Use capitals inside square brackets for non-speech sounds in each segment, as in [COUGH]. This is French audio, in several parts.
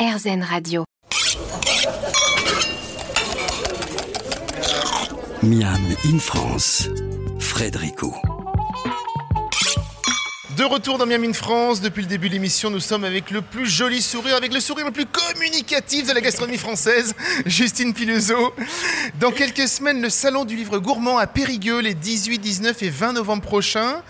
RZN Radio. Miam in France, Frédérico. De retour dans Miami in France, depuis le début de l'émission, nous sommes avec le plus joli sourire, avec le sourire le plus communicatif de la gastronomie française, Justine Piluso. Dans quelques semaines, le Salon du Livre Gourmand à Périgueux, les 18, 19 et 20 novembre prochains.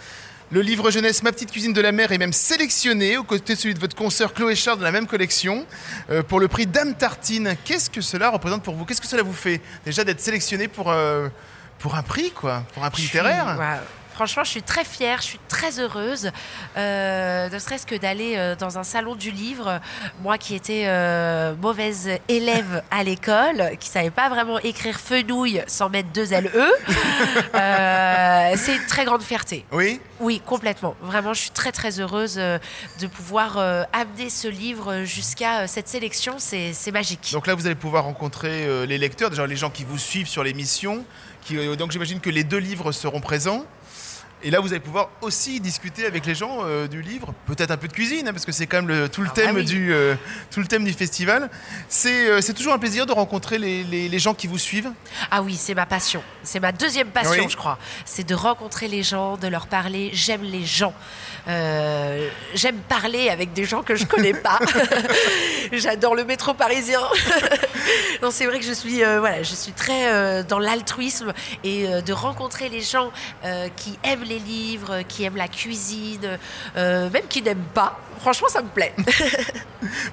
Le livre jeunesse Ma petite cuisine de la mer est même sélectionné aux côtés de celui de votre consoeur Chloé Charles dans la même collection euh, pour le prix Dame Tartine. Qu'est-ce que cela représente pour vous? Qu'est-ce que cela vous fait déjà d'être sélectionné pour, euh, pour un prix, quoi? Pour un prix littéraire? Franchement, je suis très fière, je suis très heureuse, euh, ne serait-ce que d'aller euh, dans un salon du livre. Moi qui étais euh, mauvaise élève à l'école, qui savait pas vraiment écrire fenouil sans mettre deux LE, euh, [LAUGHS] c'est une très grande fierté. Oui? Oui, complètement. Vraiment, je suis très très heureuse euh, de pouvoir amener ce livre jusqu'à cette sélection. C'est c'est magique. Donc là, vous allez pouvoir rencontrer les lecteurs, déjà les gens qui vous suivent sur l'émission. Qui, donc j'imagine que les deux livres seront présents. Et là, vous allez pouvoir aussi discuter avec les gens euh, du livre, peut-être un peu de cuisine, hein, parce que c'est quand même le- tout, le Ah, thème bah oui. du, euh, tout le thème du festival. C'est euh, toujours un plaisir de rencontrer les, les- les gens qui vous suivent. Ah oui, c'est ma passion. C'est ma deuxième passion, Oui. je crois. C'est de rencontrer les gens, de leur parler. J'aime les gens. Euh, J'aime parler avec des gens que je connais pas. [LAUGHS] [LAUGHS] J'adore le métro parisien. [LAUGHS] non, c'est vrai que je suis, voilà, je suis très dans l'altruisme et de rencontrer les gens qui aiment les livres, qui aiment la cuisine, euh, même qui n'aiment pas. Franchement, ça me plaît. [LAUGHS]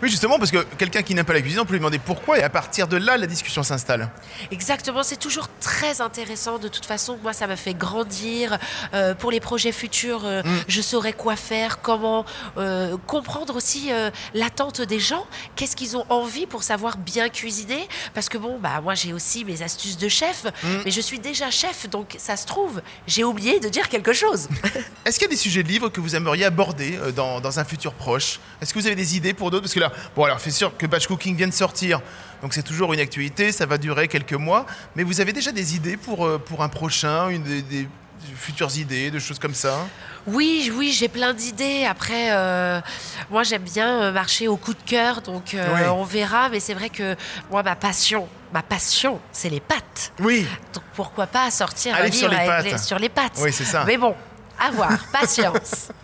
Oui, justement, parce que quelqu'un qui n'aime pas la cuisine, on peut lui demander pourquoi, et à partir de là, la discussion s'installe. Exactement, c'est toujours très intéressant. De toute façon, moi, ça me fait grandir. Euh, pour les projets futurs, euh, je saurai quoi faire, comment euh, comprendre aussi l'attente des gens. Qu'est-ce qu'ils ont envie pour savoir bien cuisiner? Parce que bon, bah moi, j'ai aussi mes astuces de chef, mais je suis déjà chef, donc ça se trouve, j'ai oublié de dire quelque chose. [LAUGHS] Est-ce qu'il y a des sujets de livres que vous aimeriez aborder dans, dans un futur proche Est-ce que vous avez des idées pour d'autres? Parce que là, bon, alors, c'est sûr que Batch Cooking vient de sortir, donc c'est toujours une actualité, ça va durer quelques mois, mais vous avez déjà des idées pour, euh, pour un prochain, une des, des futures idées, de choses comme ça? Oui, oui, j'ai plein d'idées. Après, euh, moi, j'aime bien euh, marcher au coup de cœur, donc euh, Oui. on verra. Mais c'est vrai que moi, ma passion, ma passion, c'est les pâtes. Oui, Donc pourquoi pas sortir Un un livre sur les avec les- sur les pâtes. Oui, c'est ça. Mais bon, à voir, patience. [LAUGHS]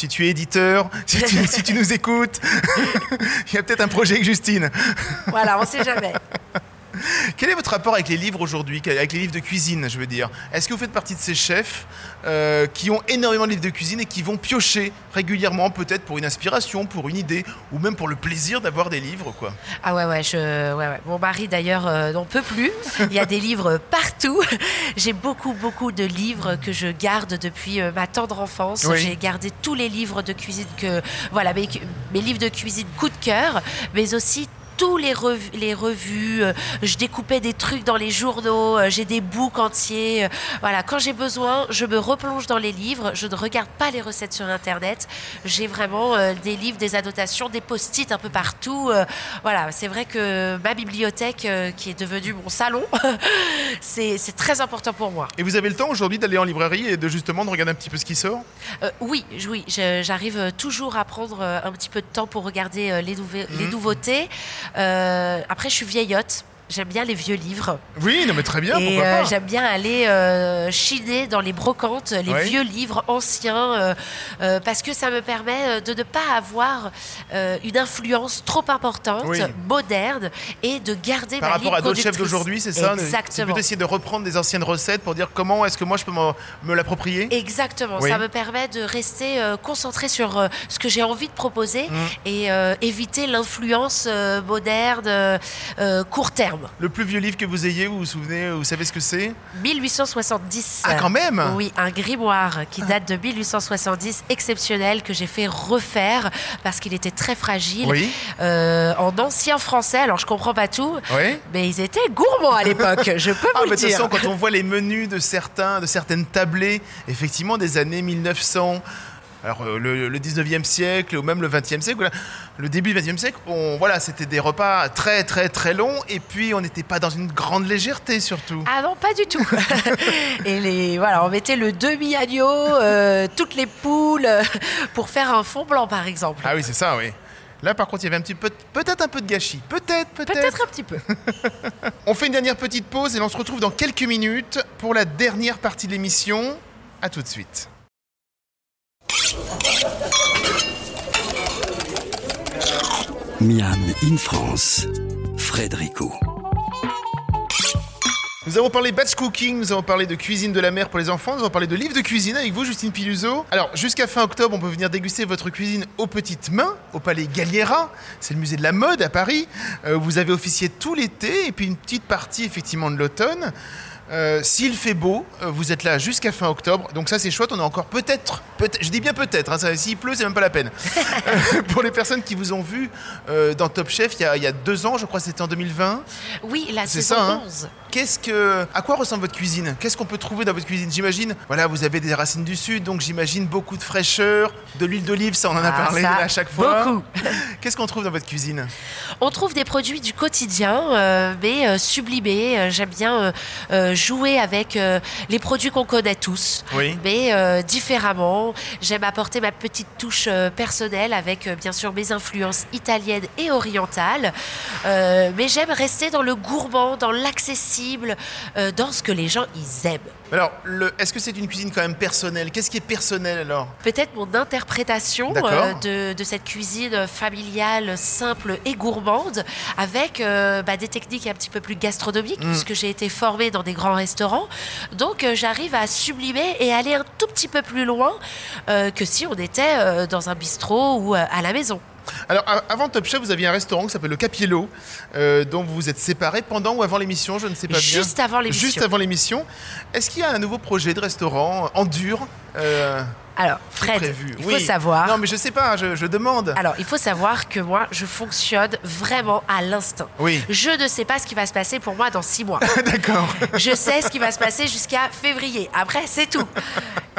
si tu es éditeur, [LAUGHS] si tu, nous écoutes, [LAUGHS] il y a peut-être un projet avec Justine. voilà, on sait jamais. Quel est votre rapport avec les livres aujourd'hui, avec les livres de cuisine, je veux dire? Est-ce que vous faites partie de ces chefs euh, qui ont énormément de livres de cuisine et qui vont piocher régulièrement, peut-être pour une inspiration, pour une idée, ou même pour le plaisir d'avoir des livres, quoi? Ah ouais, ouais, je, ouais, ouais. Mon mari d'ailleurs euh, n'en peut plus. Il y a des [LAUGHS] livres partout. J'ai beaucoup, beaucoup de livres que je garde depuis euh, ma tendre enfance. Oui. J'ai gardé tous les livres de cuisine que, voilà, mes, mes livres de cuisine coup de cœur, mais aussi tous les revues, les revues. euh, je découpais des trucs dans les journaux. euh, J'ai des books entiers. euh, voilà, quand j'ai besoin, je me replonge dans les livres. Je ne regarde pas les recettes sur Internet. J'ai vraiment des livres, des annotations, des post-it un peu partout. voilà, c'est vrai que ma bibliothèque, qui est devenue mon salon, [LAUGHS] c'est très important pour moi. Et vous avez le temps aujourd'hui d'aller en librairie et de justement de regarder un petit peu ce qui sort? Euh, oui, oui, j'arrive toujours à prendre un petit peu de temps pour regarder les, les nouveautés. Euh, après, je suis vieillotte. J'aime bien les vieux livres. Oui, non mais très bien, Et euh, j'aime bien aller euh, chiner dans les brocantes, les vieux livres anciens, euh, parce que ça me permet de ne pas avoir une influence trop importante, Oui. moderne, et de garder Par ma rapport à d'autres chefs d'aujourd'hui, c'est ça C'est Exactement. plutôt essayer de reprendre des anciennes recettes pour dire comment est-ce que moi je peux me l'approprier Exactement, Oui. ça me permet de rester concentré sur ce que j'ai envie de proposer Mm. et éviter l'influence moderne court terme. Le plus vieux livre que vous ayez, vous vous souvenez, vous savez ce que c'est? 1870. Ah, quand même Oui, un grimoire qui date de 1870, exceptionnel, que j'ai fait refaire parce qu'il était très fragile. Oui. Euh, en ancien français, alors je comprends pas tout, Oui mais ils étaient gourmands à l'époque, [LAUGHS] je peux Ah, vous mais le de toute dire. façon, quand on voit les menus de certains, de certaines tablées, effectivement, des années 1900, alors euh, le, le 19e siècle ou même le 20e siècle, le début du 20e siècle, on, voilà, c'était des repas très très très longs et puis on n'était pas dans une grande légèreté surtout. Ah non, pas du tout. [LAUGHS] Et les, voilà, on mettait le demi-agneau, euh, toutes les poules, euh, pour faire un fond blanc, par exemple. Ah oui, c'est ça, oui. Là, par contre, il y avait un petit peu, peut-être un peu de gâchis. Peut-être, peut-être. Peut-être un petit peu. [LAUGHS] On fait une dernière petite pause et on se retrouve dans quelques minutes pour la dernière partie de l'émission. À tout de suite. Miam in France, Frédérico. Nous avons parlé batch cooking, nous avons parlé de cuisine de la mer pour les enfants, nous avons parlé de livres de cuisine avec vous, Justine Piluso. Alors, jusqu'à fin octobre, on peut venir déguster votre cuisine aux petites mains, au Palais Galliera. C'est le musée de la mode à Paris. Euh, vous avez officié tout l'été et puis une petite partie effectivement de l'automne. Euh, S'il fait beau, euh, vous êtes là jusqu'à fin octobre. Donc ça c'est chouette, on a encore peut-être, peut je dis bien peut-être, hein, s'il pleut c'est même pas la peine. [LAUGHS] Euh, pour les personnes qui vous ont vu euh, dans Top Chef il y, a, il y a deux ans, je crois que c'était en 2020. Oui, la C'est saison ça, hein. 11. Qu'est-ce que, à quoi ressemble votre cuisine? Qu'est-ce qu'on peut trouver dans votre cuisine? J'imagine, voilà, vous avez des racines du sud, donc j'imagine beaucoup de fraîcheur, de l'huile d'olive, ça on en a Ah, parlé ça, à chaque fois. beaucoup. [LAUGHS] Qu'est-ce qu'on trouve dans votre cuisine? On trouve des produits du quotidien, euh, mais euh, sublimés. Euh, J'aime bien euh, jouer avec les produits qu'on connaît tous, Oui. mais différemment. J'aime apporter ma petite touche personnelle avec, bien sûr, mes influences italiennes et orientales. Mais j'aime rester dans le gourmand, dans l'accessible, euh, dans ce que les gens ils aiment. Alors, est-ce que c'est une cuisine quand même personnelle? Qu'est-ce qui est personnel alors? Peut-être mon interprétation euh, de, de cette cuisine familiale, simple et gourmande, avec euh, bah, des techniques un petit peu plus gastronomiques, Mm. puisque j'ai été formée dans des grands restaurants. Donc j'arrive à sublimer et aller un tout petit peu plus loin que si on était dans un bistrot ou à la maison. Alors, avant Top Chef, vous aviez un restaurant qui s'appelle le Capiello, euh, dont vous vous êtes séparés pendant ou avant l'émission, je ne sais pas bien. Juste avant l'émission. Juste avant l'émission. Est-ce qu'il y a un nouveau projet de restaurant en dur euh, Alors, Fred, prévu il Oui. faut savoir. Non, mais je sais pas, je, je demande. Alors, il faut savoir que moi, je fonctionne vraiment à l'instinct. Oui. Je ne sais pas ce qui va se passer pour moi dans six mois. [LAUGHS] D'accord. Je sais ce qui va se passer jusqu'à février. Après, c'est tout.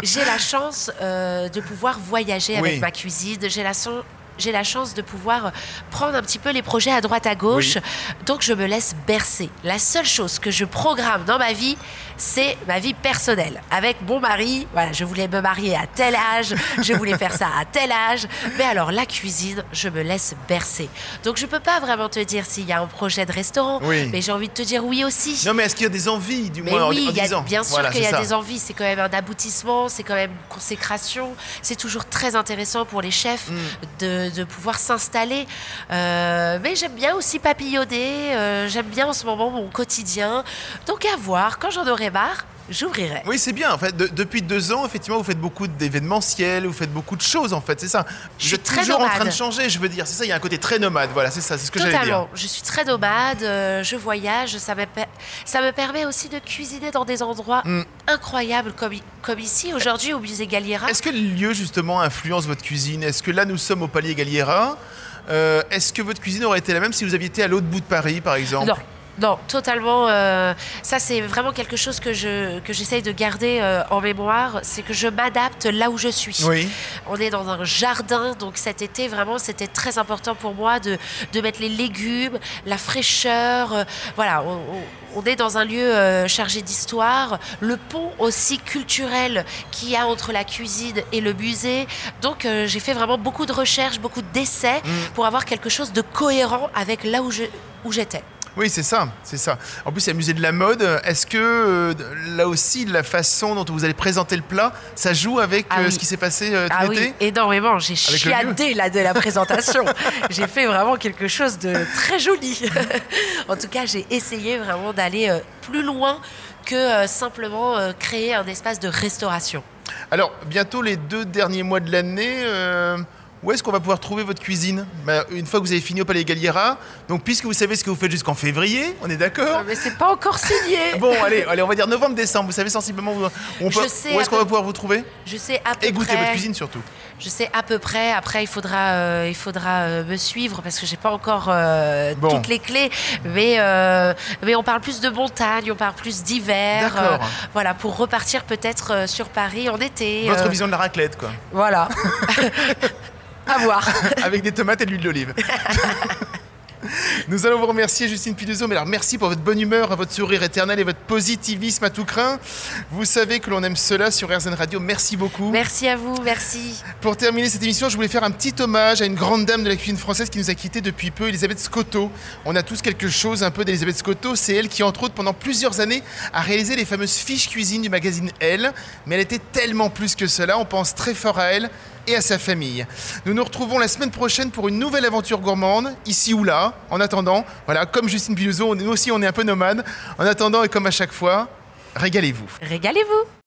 J'ai la chance euh, de pouvoir voyager avec ma cuisine. J'ai la, son- j'ai la chance de pouvoir prendre un petit peu les projets à droite à gauche. Oui. Donc, je me laisse bercer. La seule chose que je programme dans ma vie, c'est ma vie personnelle. Avec mon mari, voilà, je voulais me marier à tel âge, je voulais faire ça à tel âge. Mais alors, la cuisine, je me laisse bercer. Donc, je peux pas vraiment te dire s'il y a un projet de restaurant, Oui. mais j'ai envie de te dire oui aussi. Non, mais est-ce qu'il y a des envies, du Mais moins, en- oui, en, il y a- disant bien sûr Voilà, qu'il y a ça. des envies. C'est quand même un aboutissement, c'est quand même une consécration. C'est toujours très intéressant pour les chefs Mm. de, de pouvoir s'installer. Euh, mais j'aime bien aussi papillonner. euh, j'aime bien en ce moment mon quotidien. Donc à voir, quand j'en aurai marre, j'ouvrirai. Oui, c'est bien. En fait, de- depuis deux ans, effectivement, vous faites beaucoup d'événementiels, vous faites beaucoup de choses, en fait, c'est ça. Je suis très toujours en train de changer, je veux dire. C'est ça, il y a un côté très nomade. Voilà, c'est ça, c'est ce que j'allais dire. Totalement. Je suis très nomade, euh, je voyage, ça me, ça me permet aussi de cuisiner dans des endroits Mm. incroyables comme, ici, aujourd'hui au musée Galliera. Est-ce que le lieu, justement, influence votre cuisine? Est-ce que là, nous sommes au Palier Galliera Euh, Est-ce que votre cuisine aurait été la même si vous aviez été à l'autre bout de Paris, par exemple? Non. Non, totalement. euh, ça, c'est vraiment quelque chose que je que j'essaye de garder euh, en mémoire. C'est que je m'adapte là où je suis. Oui. On est dans un jardin, donc cet été, vraiment, c'était très important pour moi de, de mettre les légumes, la fraîcheur. euh, voilà, on, est dans un lieu chargé d'histoire. Le pont aussi culturel qu'il y a entre la cuisine et le musée. Donc, j'ai fait vraiment beaucoup de recherches, beaucoup d'essais pour avoir quelque chose de cohérent avec là où je- où j'étais. Oui, c'est ça, c'est ça. En plus, il y a le musée de la mode. Est-ce que euh, là aussi, la façon dont vous allez présenter le plat, ça joue avec Ah euh, oui. ce qui s'est passé euh, tout Ah l'été? oui, énormément. J'ai chiadé là de la présentation. [LAUGHS] j'ai fait vraiment quelque chose de très joli. [LAUGHS] en tout cas, j'ai essayé vraiment d'aller euh, plus loin que simplement créer un espace de restauration. Alors, bientôt les deux derniers mois de l'année, où est-ce qu'on va pouvoir trouver votre cuisine Bah, Une fois que vous avez fini au Palais Galliera, donc puisque vous savez ce que vous faites jusqu'en février, on est d'accord Mais c'est pas encore signé. [LAUGHS] Bon, allez, allez, on va dire novembre-décembre. Vous savez sensiblement où, on peut- Je sais où est-ce qu'on va pouvoir vous trouver Je sais à peu Et goûter près. votre cuisine surtout. Je sais à peu près. Après, il faudra, euh, il faudra euh, me suivre parce que j'ai pas encore euh, Bon. toutes les clés. Mais, mais on parle plus de montagne, on parle plus d'hiver. D'accord. voilà, pour repartir peut-être sur Paris en été. Votre vision de la raclette, quoi. Voilà. [LAUGHS] à voir. [LAUGHS] Avec des tomates et de l'huile d'olive. [LAUGHS] Nous allons vous remercier, Justine Piluso. Mais alors, merci pour votre bonne humeur, votre sourire éternel et votre positivisme à tout craint. Vous savez que l'on aime cela sur RZN Radio. Merci beaucoup. Merci à vous, merci. Pour terminer cette émission, je voulais faire un petit hommage à une grande dame de la cuisine française qui nous a quittés depuis peu, Elisabeth Scotto. On a tous quelque chose un peu d'Elisabeth Scotto. C'est elle qui, entre autres, pendant plusieurs années, a réalisé les fameuses fiches cuisine du magazine Elle. Mais elle était tellement plus que cela. On pense très fort à elle et à sa famille. Nous nous retrouvons la semaine prochaine pour une nouvelle aventure gourmande, ici ou là. En attendant, voilà, comme Justine Piluso, nous aussi on est un peu nomades. En attendant et comme à chaque fois, régalez-vous. Régalez-vous